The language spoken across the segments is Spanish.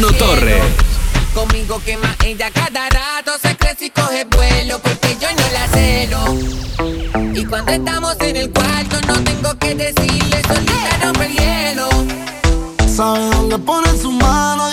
Bruno Torres. Conmigo quema ella cada rato se crece y coge vuelo porque yo no la celo. Y cuando estamos en el cuarto no tengo que decirle solita no el hielo. Sabe dónde pone su mano,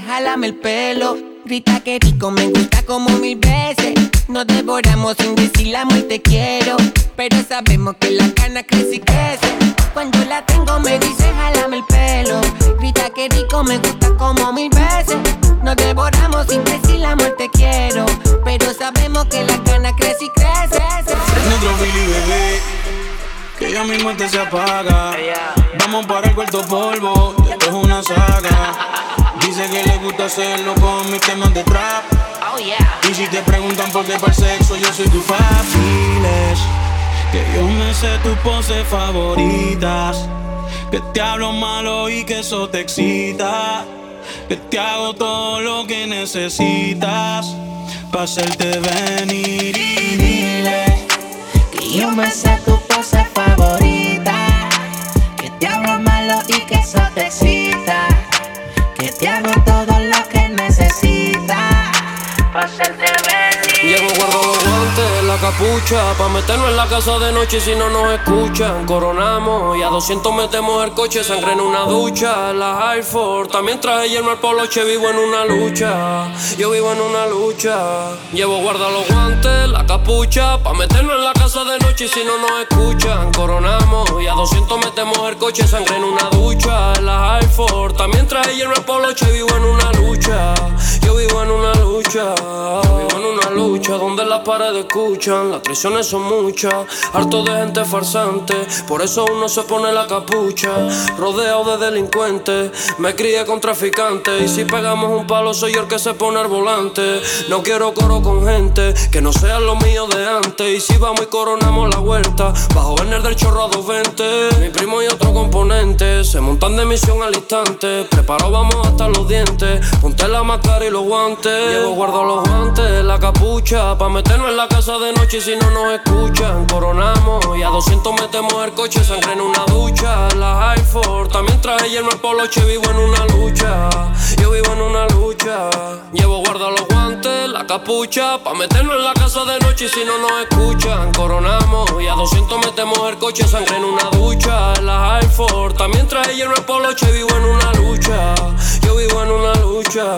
jálame el pelo. Grita que rico, me gusta como mil veces. Nos devoramos sin decir la muerte quiero. Pero sabemos que la cana crece y crece. Cuando la tengo me dice jálame el pelo. Grita que rico, me gusta como mil veces. Nos devoramos sin decir la muerte quiero. Pero sabemos que la cana crece y crece. Nuestro Billy bebé, que ya mismo te se apaga. Vamos para el cuarto polvo, esto es una saga. Dice que le gusta hacerlo con mis temas de trap. Y si te preguntan por qué para el sexo, yo soy tu faciles. Que yo me sé tus poses favoritas. Que te hablo malo y que eso te excita. Que te hago todo lo que necesitas. Pa' hacerte venir y dile. Que yo me sé tu pose favorita. Que te hablo malo y que eso te excita. Que te hago todo lo que necesitas. Pa' hacerte venir. Llevo guardo los guantes, la capucha Pa' meternos en la casa de noche si no nos escuchan. Coronamos y a 200 metemos el coche Sangre en una ducha, la Force También traje yerno al poloche, vivo en una lucha. Yo vivo en una lucha Llevo guarda los guantes, la capucha Pa' meternos en la casa de noche si no nos escuchan. Coronamos y a 200 metemos el coche Sangre en una ducha, la Air Force También traje yerno al poloche, vivo en una lucha. Yo vivo en una lucha Vivo en una lucha donde las paredes escuchan las traiciones son muchas. Harto de gente farsante, por eso uno se pone la capucha. Rodeado de delincuentes, me crié con traficantes. Y si pegamos un palo, soy yo el que se pone al volante. No quiero coro con gente que no sea lo mío de antes. Y si vamos y coronamos la vuelta, bajo el del chorro a 220. Mi primo y otro componente se montan de misión al instante. Preparo, vamos hasta los dientes. Ponte la máscara y los guantes. Llevo guardo los guantes, la capucha. Pa' meternos en la casa de noche y si no nos escuchan. Coronamos y a 200 metemos el coche, sangre en una ducha. La High también traje lleno el poloche. Vivo en una lucha, yo vivo en una lucha. Llevo guardo los guantes, la capucha. Pa' meternos en la casa de noche y si no nos escuchan. Coronamos y a 200 metemos el coche, sangre en una ducha. La High también traje lleno el poloche. Vivo en una lucha, yo vivo en una lucha.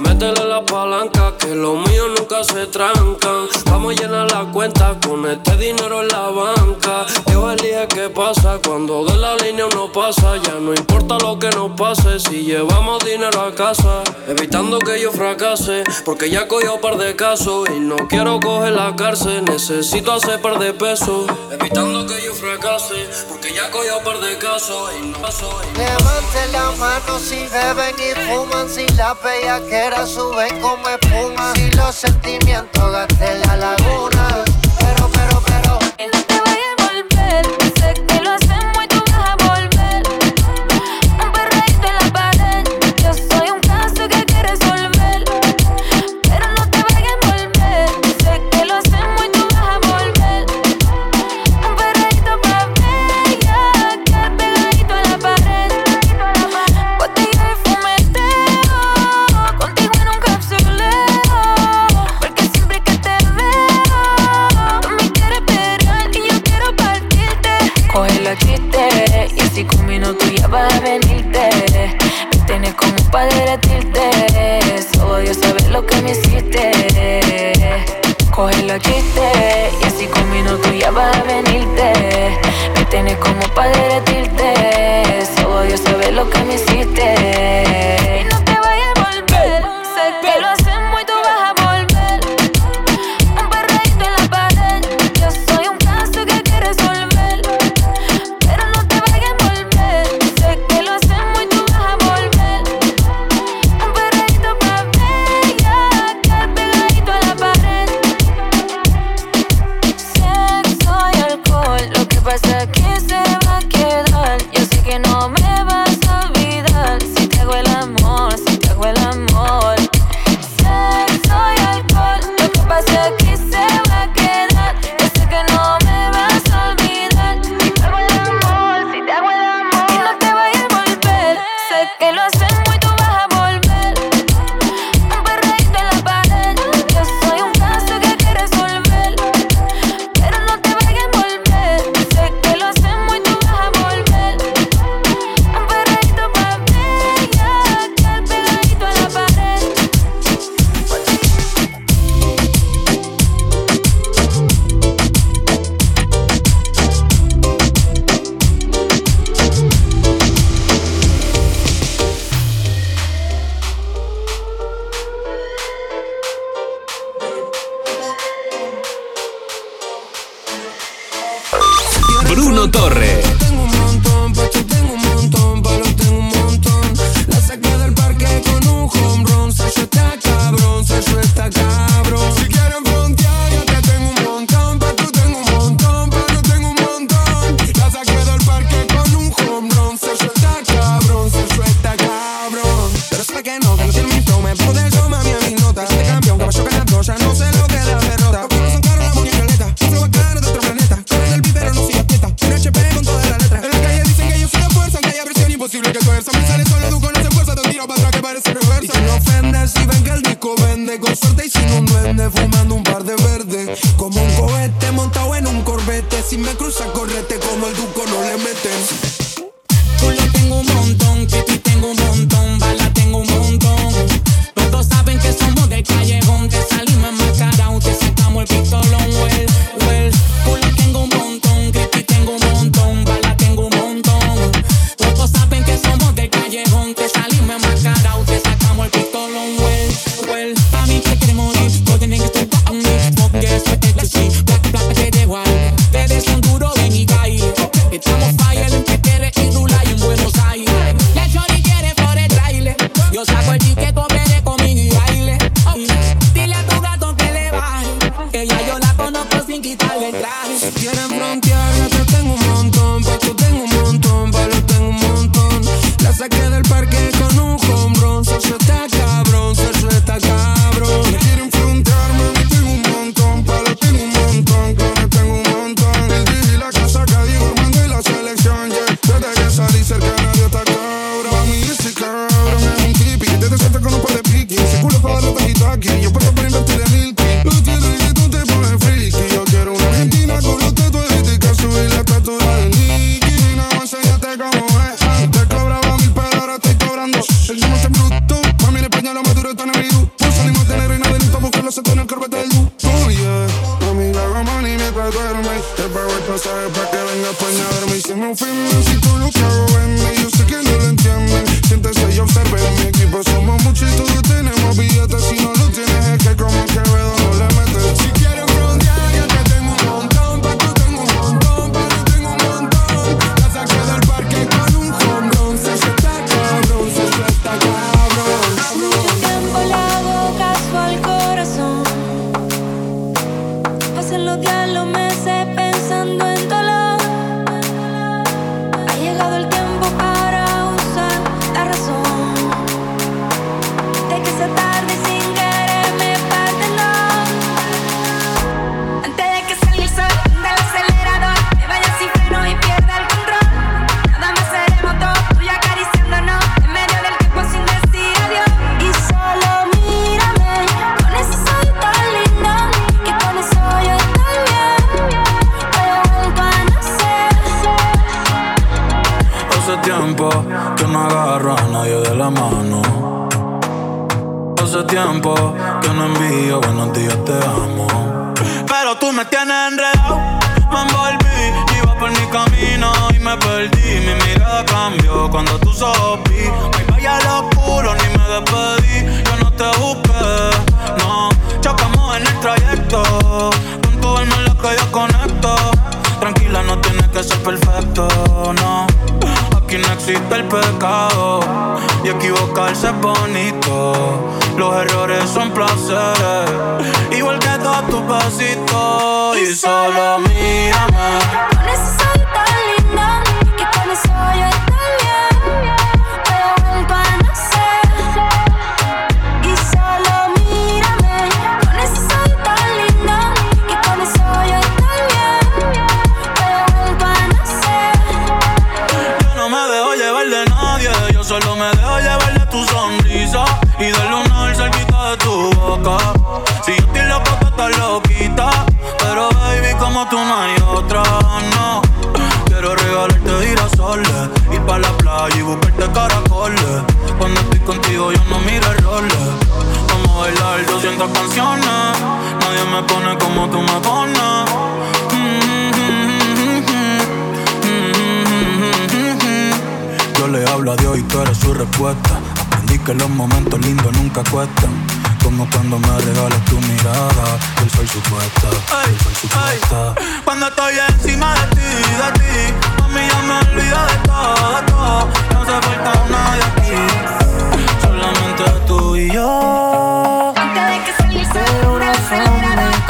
Métele la palanca, que los míos nunca se trancan. Vamos a llenar la cuenta con este dinero en la banca. Yo elige qué pasa cuando de la línea uno pasa. Ya no importa lo que nos pase si llevamos dinero a casa. Evitando que yo fracase, porque ya cogió un par de casos y no quiero coger la cárcel. Necesito hacer par de pesos. Evitando que yo fracase, porque ya cogió un par de casos y no paso. Levante la mano si beben y fuman, si la bella que suben como espuma. Si los sentimientos gasté la laguna. Pero, need me pones como tú me pones. Yo le hablo a Dios y tú eres su respuesta. Aprendí que los momentos lindos nunca cuestan. Como cuando me regalas tu mirada, el sol supuesta, el. Cuando estoy encima de ti, de ti, a mí ya me olvido de todo. No se falta nadie aquí, solamente tú y yo from me.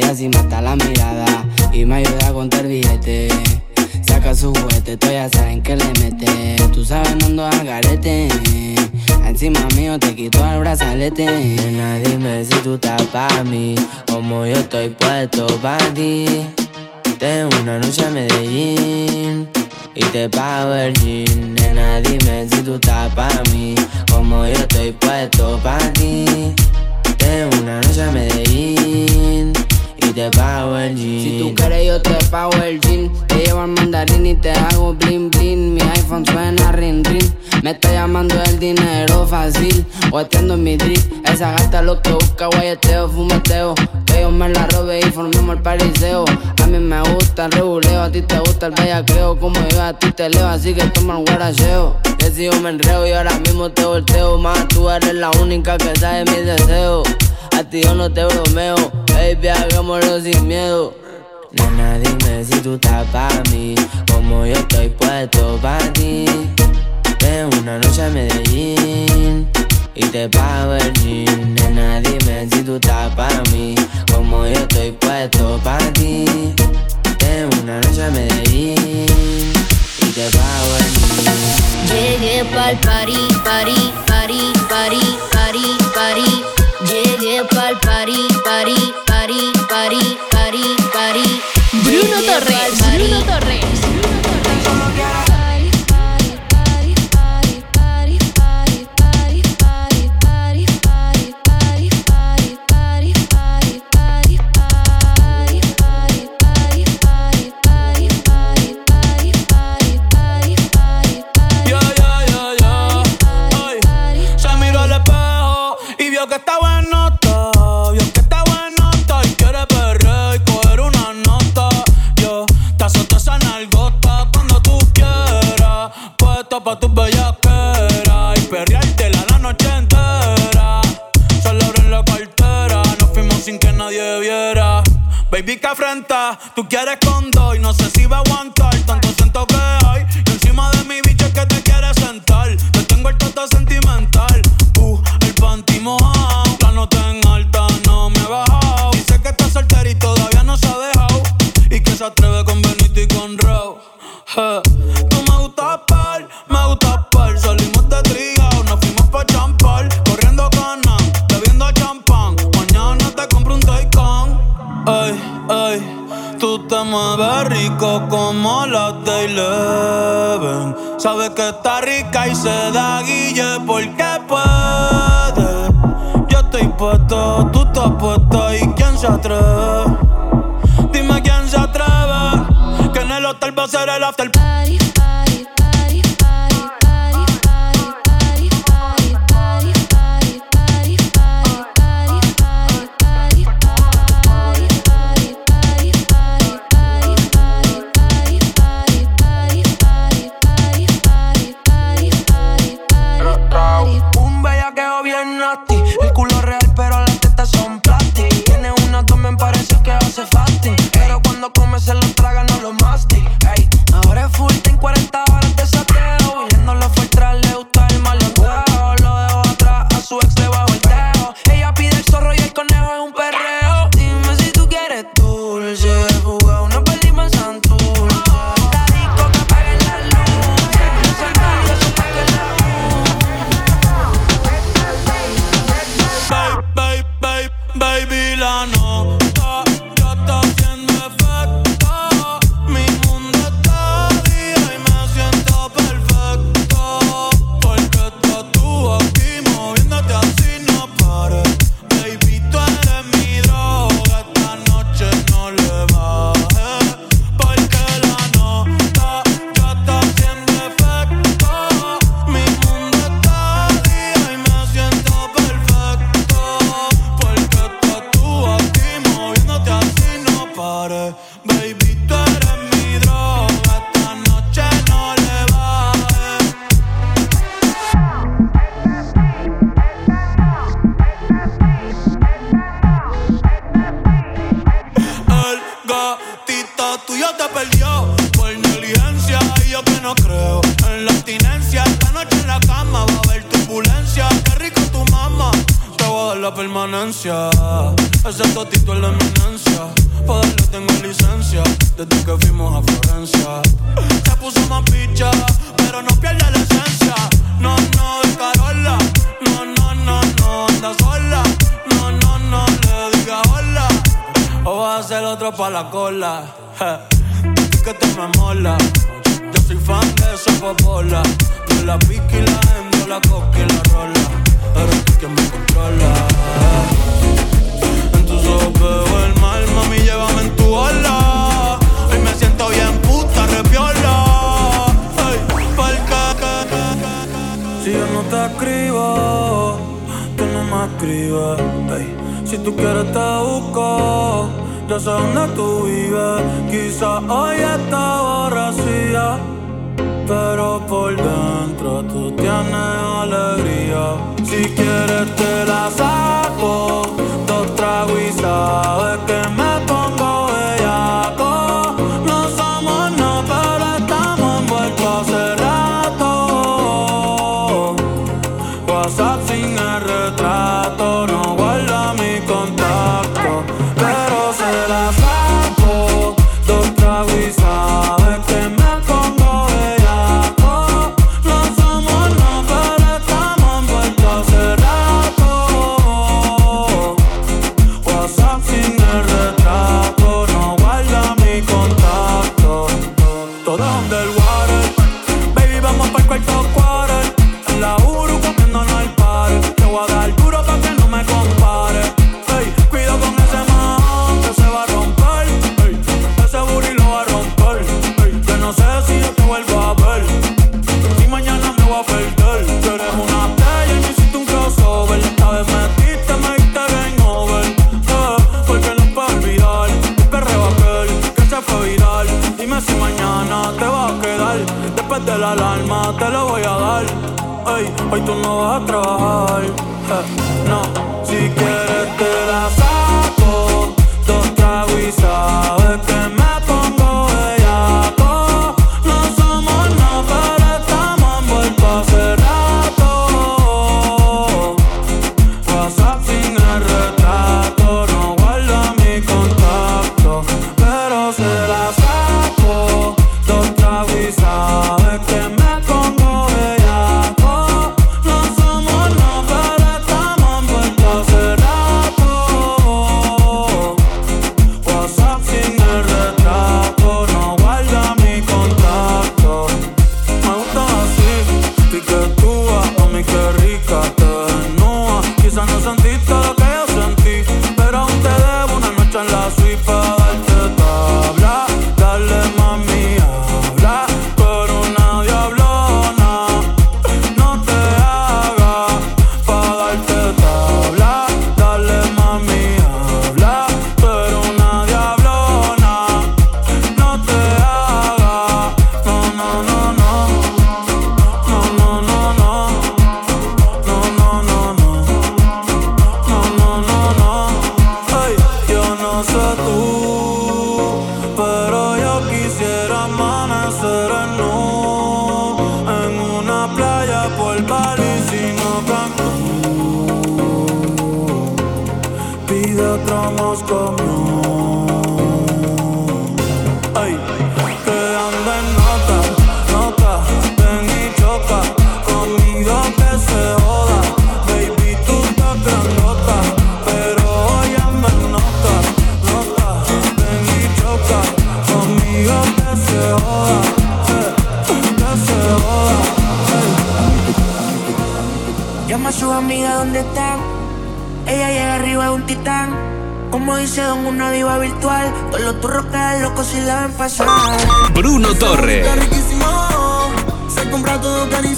Y así mata la mirada. Y me ayuda a contar billetes. Saca su juguete, ya saben que le mete. Tú sabes, no ando al garete. Encima mío te quito el brazalete. Nena, dime si tú estás pa' mí. Como yo estoy puesto pa' ti. Tengo una noche a Medellín y te pago el jean. Nena, dime si tú estás pa' mí, como yo estoy puesto pa' ti. Tengo una noche a Medellín Si tú quieres, yo te pago el jean. Te llevo al mandarín y te hago bling bling. Mi iPhone suena ring ring. Me está llamando el dinero fácil. O atiendo mi drip. Esa gasta lo que busca, guayeteo, fumeteo. Que yo me la robe y formemos el pariseo. A mí me gusta el reguleo, a ti te gusta el bellaqueo. Como yo a ti te leo, así que toma el guaracheo. Que si yo me enreo y ahora mismo te volteo. Más tú eres la única que sabe mis deseos. A ti yo no te bromeo, baby, hagámoslo sin miedo. Nena, dime si tú estás pa' mí, como yo estoy puesto pa' ti. Tengo una noche a Medellín y te pago el jean. Nena, dime si tú estás pa' mí, como yo estoy puesto pa' ti. Tengo una noche a Medellín y te pago el jean. Llegué pa'l party, party, party, party, party, party. Llegué pa'l party, party, party, party, party, party. Bruno Torres, Bruno Torres. no creo en la abstinencia. Esta noche en la cama va a haber turbulencia. Qué rico tu mamá, te voy a dar la permanencia. Ese totito es la eminencia. Poderlo tengo licencia desde que fuimos a Florencia. Se puso más picha, pero no pierde la esencia. No, no, es Carola. No, no, no, no, anda sola. No, no, no, le diga hola. O va a ser otro pa' la cola. Je. que te me mola. Yo soy fan de esa popola. De la pica y la hembra, la coca y la rola. Eres tú quien me controla. En tus ojos veo el mal, mami, llévame en tu ola. Hoy me siento bien puta, repiola. Hey, palca. Si yo no te escribo, tú no me escribes. Hey, si tú quieres te busco yo sé dónde tú vives. Quizá hoy está borracía, pero por dentro tú tienes alegría. Si quieres te la saco, dos tragos y sabes que me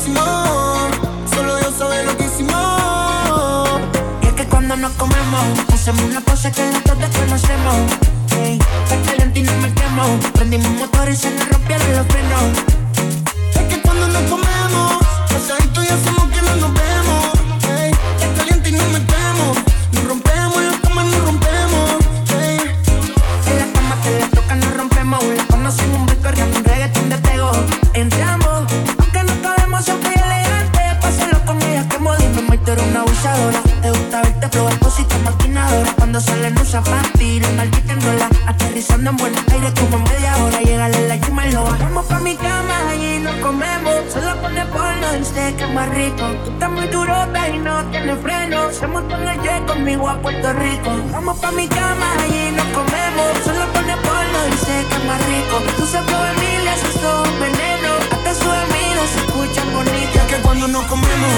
hicimos. Solo Dios sabe lo que hicimos. Y es que cuando nos comemos, hacemos una cosa que nosotros desconocemos. Hey, está caliente y nos metemos. Prendimos motores y se nos rompieron los frenos. Es que cuando nos comemos, pasadito y hacemos que no nos vemos. conmigo a Puerto Rico. Vamos pa' mi cama, allí nos comemos. Solo pone polvo y sé que es más rico. Tú sabes de mil, haces todo un veneno. Hasta sus amigos se escuchan bonito. Es que cuando nos comemos,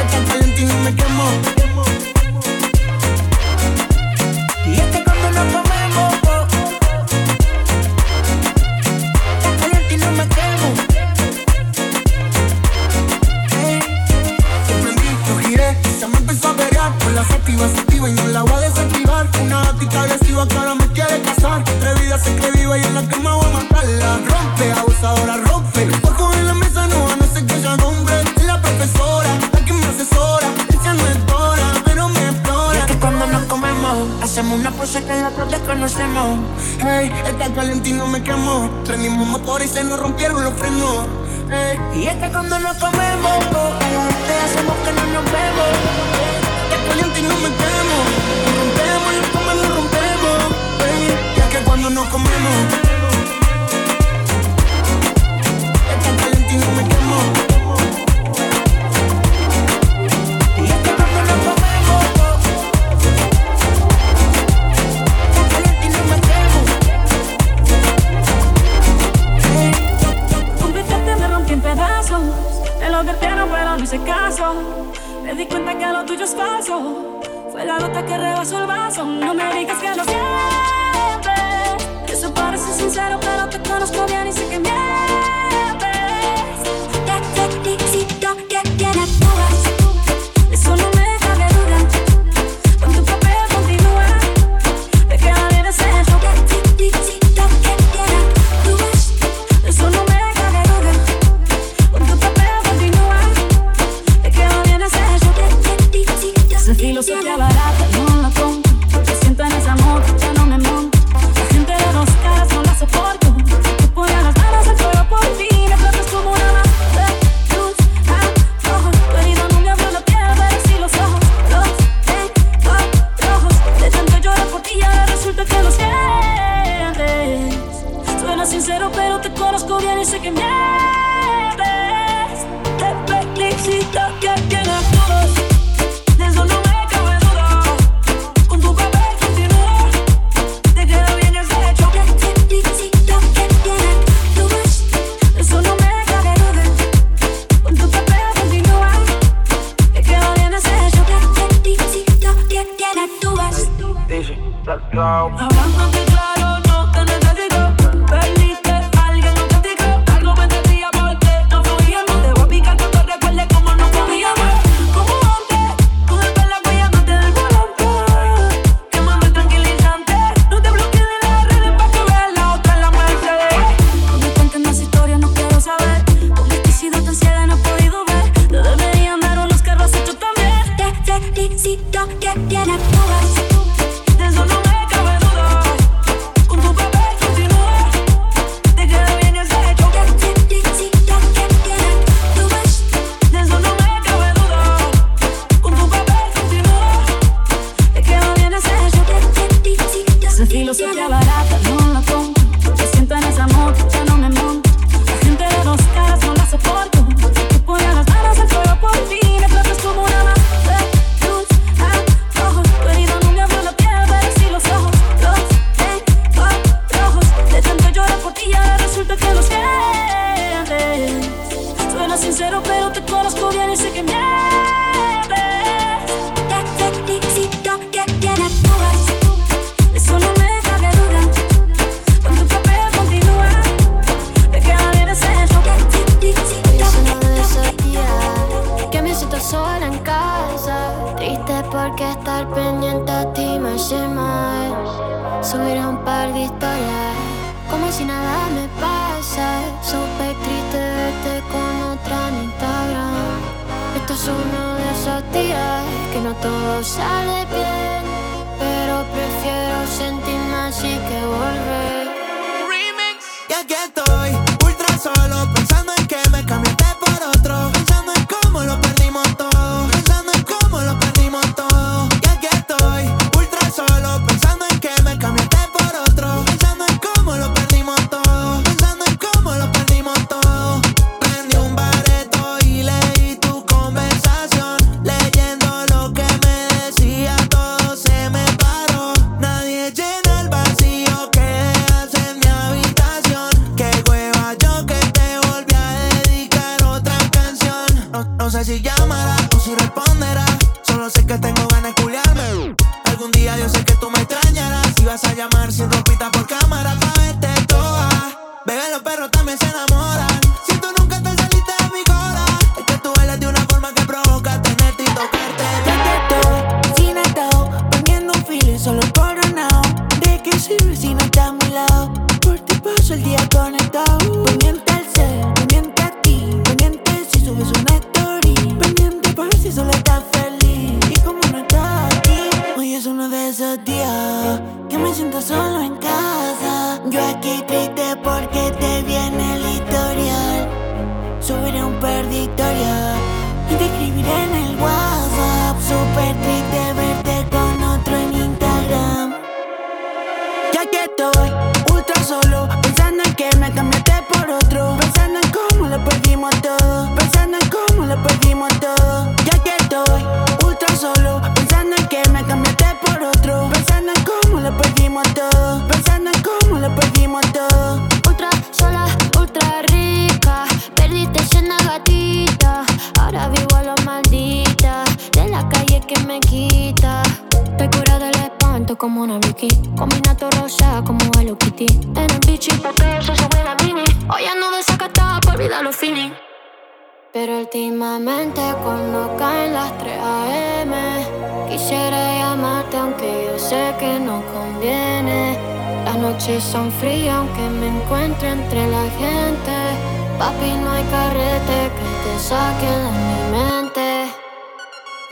es tan caliente no me quemo. Hacemos una pose que las dos desconocemos. Hey, esta calentino me quemó. Prendimos motor y se nos rompieron los frenos. Hey, y es que cuando nos comemos, oh, te hacemos que no nos vemos. Esta calentino me quemo. Rompemos y como lo rompemos. Hey, y es que cuando nos comemos.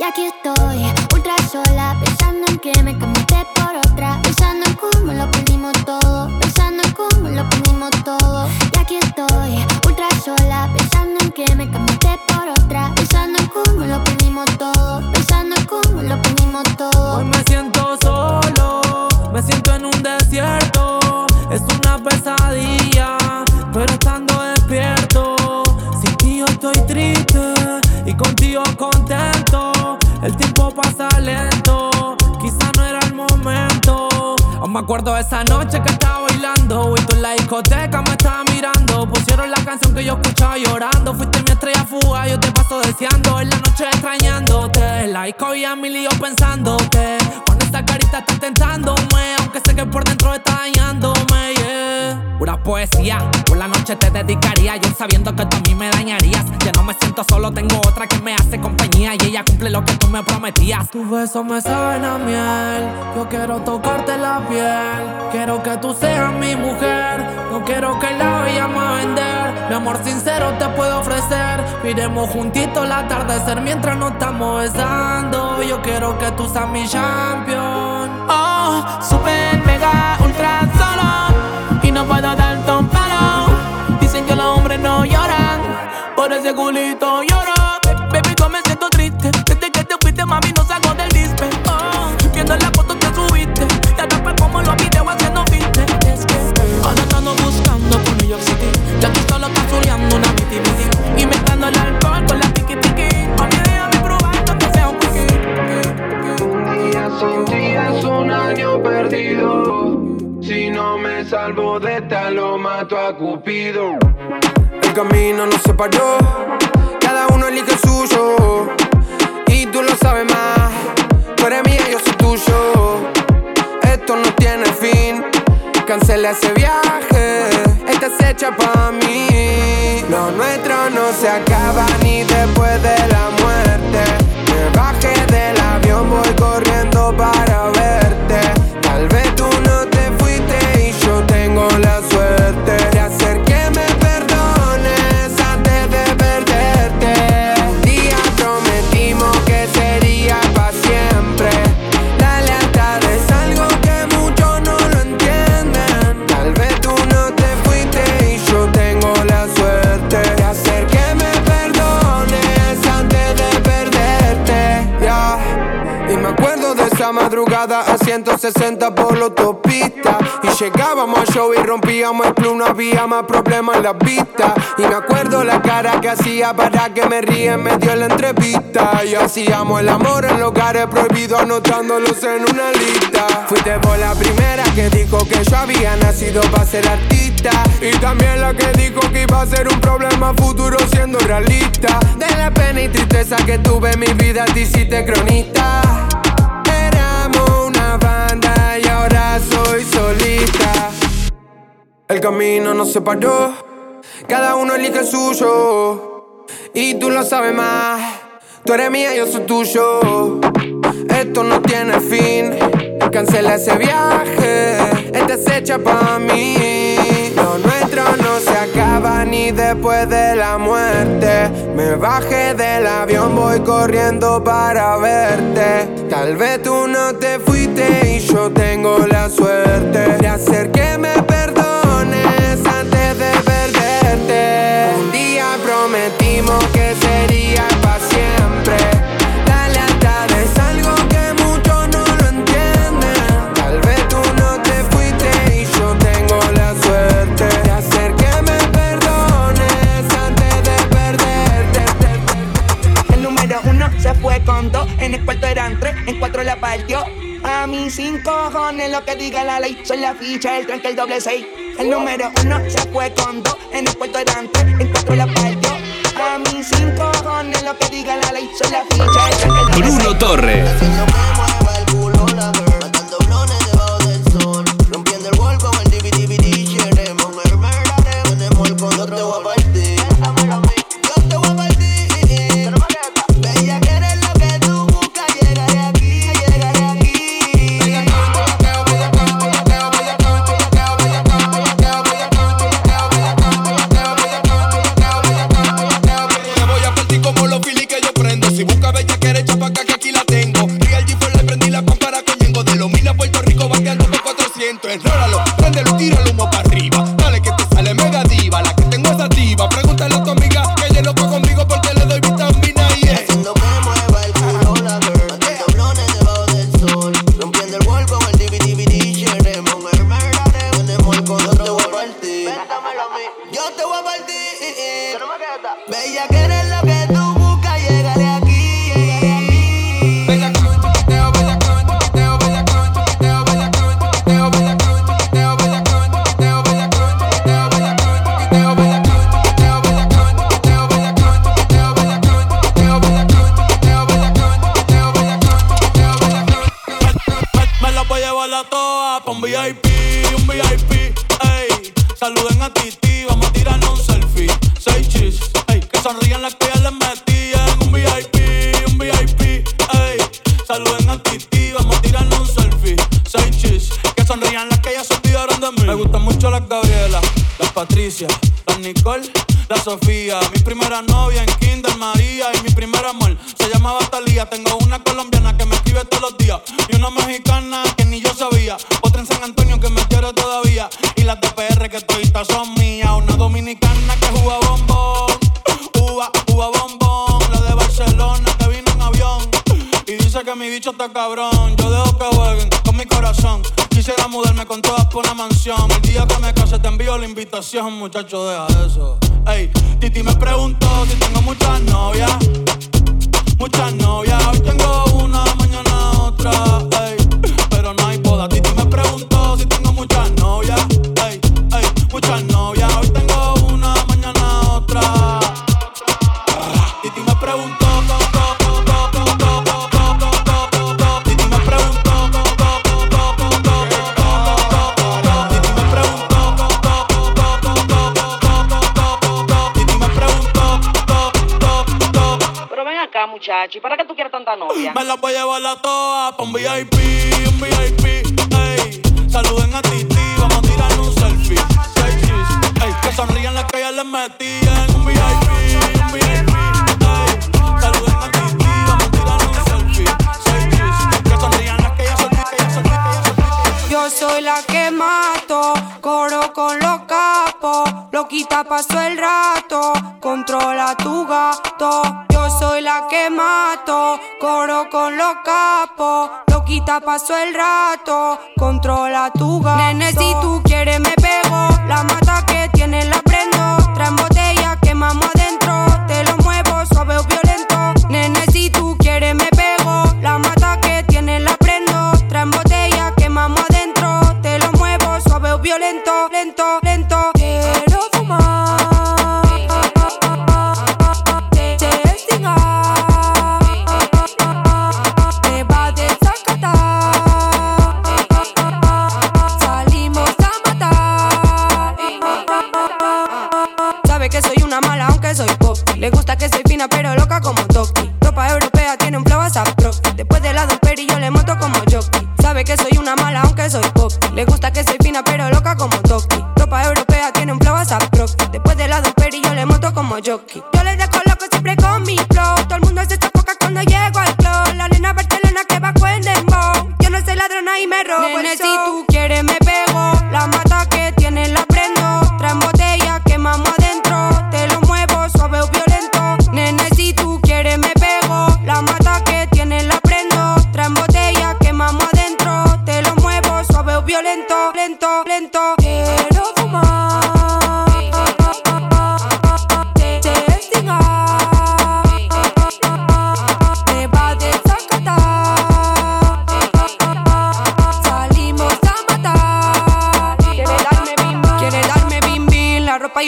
Y aquí estoy, ultra sola, pensando en que me cambiaste por otra. Pensando en cómo lo perdimos todo, pensando en cómo lo perdimos todo. Y aquí estoy, ultra sola, pensando en que me cambiaste por otra. Pensando en cómo lo perdimos todo, pensando en cómo lo perdimos todo. Hoy me siento solo, me siento en un desierto. Es una pesadilla, pero estando despierto. Sin ti yo estoy triste y contigo con el tiempo pasa lento, quizá no era el momento. Aún me acuerdo esa noche que estaba bailando y tú en la discoteca me estabas mirando. Pusieron la canción que yo escuchaba llorando. Fuiste mi estrella fuga, yo te paso deseando. En la noche extrañándote. En la disco y a mi lío pensándote. Con esta carita estás tentándome. Aunque sé que por dentro está dañándome, yeah. Pura poesía, por la noche te dedicaría. Yo sabiendo que tú a mí me dañarías. Ya no me siento solo, tengo otra que me hace compañía. Y ella cumple lo que tú me prometías. Tus besos me saben a miel. Yo quiero tocarte la piel. Quiero que tú seas mi mujer. No quiero que la vayamos a vender. Mi amor sincero te puedo ofrecer. Miremos juntitos el atardecer mientras nos estamos besando. Yo quiero que tú seas mi champion. Oh, super mega ultra solo. Y no puedo dar un palo. Dicen que los hombres no lloran. Por ese culito lloran. El camino nos separó, cada uno elige suyo. Y tú lo sabes más, tú eres mía, yo soy tuyo. Esto no tiene fin, cancela ese viaje, esta es hecha para mí. Lo nuestro no se acaba ni después de la 160 por la autopista. Y llegábamos al show y rompíamos el club, no había más problemas en la vista. Y me acuerdo la cara que hacía para que me ríe en medio de la entrevista. Y hacíamos el amor en lugares prohibidos, anotándolos en una lista. Fuiste por la primera que dijo que yo había nacido para ser artista. Y también la que dijo que iba a ser un problema futuro siendo realista. De la pena y tristeza que tuve en mi vida, te hiciste cronista. Banda y ahora soy solista. El camino nos separó, cada uno elige el suyo. Y tú lo sabes más, tú eres mía, yo soy tuyo. Esto no tiene fin, cancela ese viaje, esta es hecha pa' mí. Lo nuestro no se acaba ni después de la muerte. Me bajé del avión, voy corriendo para verte. Tal vez tú no te fuiste y yo tengo la suerte de hacer que me perdones antes de perderte. Un día prometimos que sería fue con dos, en el cuarto eran tres, en cuatro la partió. A mí sin cojones lo que diga la ley, soy la ficha, el tranque, el doble seis. El número uno se fue con dos, en el cuarto eran tres, en cuatro la partió. A mí sin cojones lo que diga la ley, soy la ficha, el tranque, el doble seis. Bruno Torres. Tengo una colombiana que me escribe todos los días y una mexicana que ni yo sabía. Otra en San Antonio que me quiere todavía y las de PR que todavía son mías. Una dominicana que juega bombón, uva, uva bombón. La de Barcelona que vino en avión y dice que mi bicho está cabrón. Yo dejo que jueguen con mi corazón. Quisiera mudarme con todas por una mansión. El día que me case te envío la invitación, muchacho, deja eso. Ey, Titi me preguntó si tengo muchas novias. Muchas novias, hoy tengo una, mañana otra. Ey, pero no hay boda. Titi me preguntó si tengo muchas novias. Ey, ey, muchas novias, muchacho. ¿Y para qué tú quieres tanta novia? Me la voy a llevar la toa pa' un VIP, un VIP, ey. Saluden a Titi, vamos a tirar un selfie. Seis cheese, ey. Que sonrían las que ya les metían. Un VIP, un VIP, ey. Saluden a Titi, vamos a tirar un selfie. Seis cheese, que sonrían las que ya sentí, que ya que ya. Yo soy la que mato, coro con los capos, loquita paso el rato, controla tu gato. Yo soy la que mato, coro con los capos, loquita paso el rato, controla tu gato. Nene, si tú quieres me pego, la mata que tiene la prendo, traen botella, quemamos adentro, te lo muevo suave o violento. Nene, si tú quieres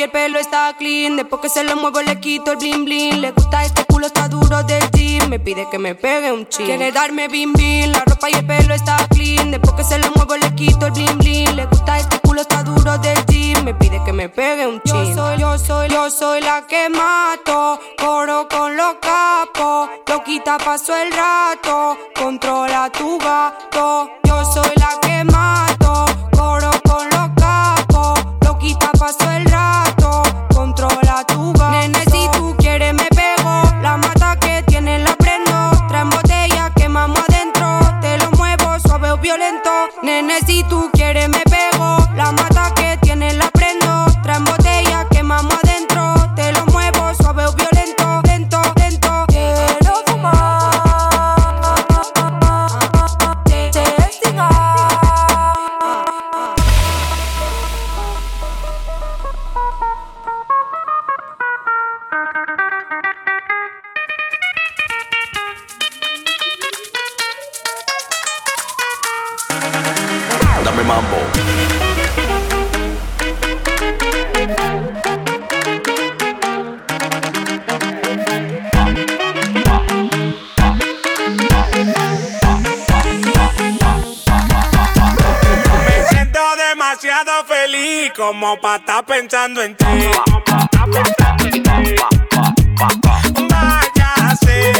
y el pelo está clean. Después que se lo muevo le quito el bling bling. Le gusta este culo está duro del gym. Me pide que me pegue un chin. Quiere darme bim bim. La ropa y el pelo está clean. Después que se lo muevo le quito el bling bling. Le gusta este culo está duro del gym. Me pide que me pegue un chin. Yo soy, yo soy, yo soy la que mato. Coro con los capos. Loquita paso el rato. Controla tu gato. Yo soy la que mato. Nene, si como para estar pensando en ti.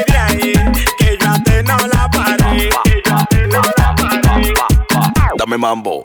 De ahí, que yo ti no la paré. Que yo a ti no la paré. Dame mambo.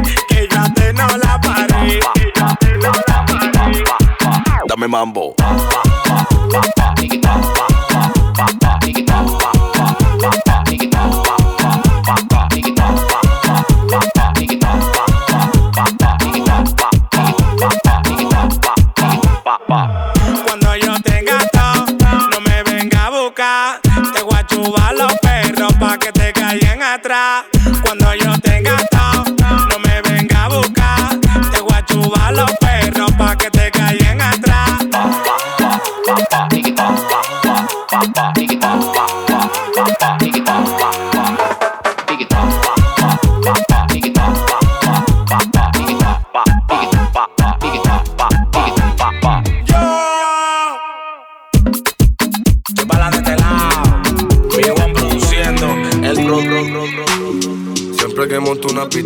Dame mambo. Cuando yo tenga todo, no me venga a buscar. Te voy a los perros pa' que te caigan atrás. Cuando yo tenga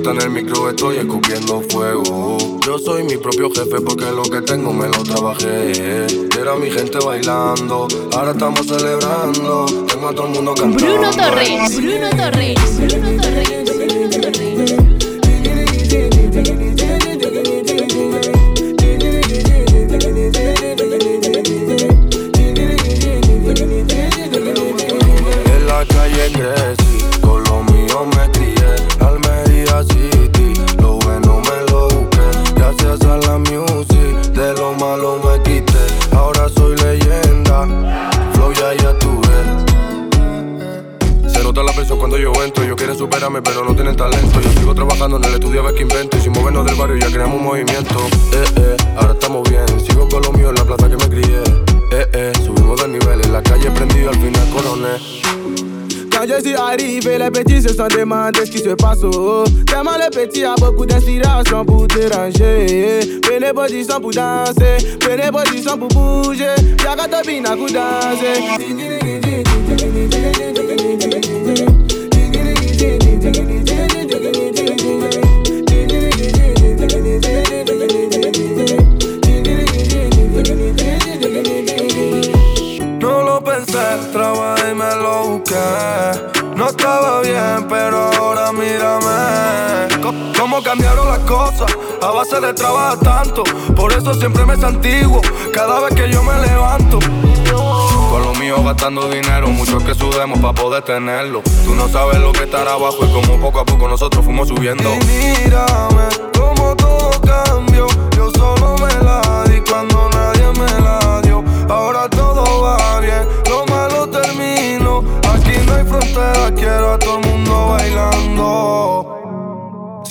en el micro estoy escupiendo fuego. Yo soy mi propio jefe porque lo que tengo me lo trabajé. Era mi gente bailando, ahora estamos celebrando. Tengo a todo el mundo cantando. Bruno Torres, Bruno Torres, Bruno Torres. position pour danser. Eh. Fais des positions pour bouger. Y'a qu'à bien à coup danser. Eh. Siempre me santiguo cada vez que yo me levanto. Con lo mío gastando dinero, mucho que sudemos para poder tenerlo. Tú no sabes lo que estar abajo y como poco a poco nosotros fuimos subiendo. Y mírame,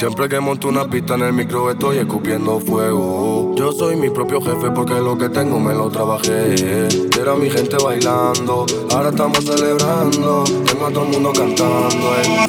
Siempre que monto una pista en el micro estoy escupiendo fuego. Yo soy mi propio jefe porque lo que tengo me lo trabajé. Era mi gente bailando, ahora estamos celebrando. Tengo a todo el mundo cantando. eh.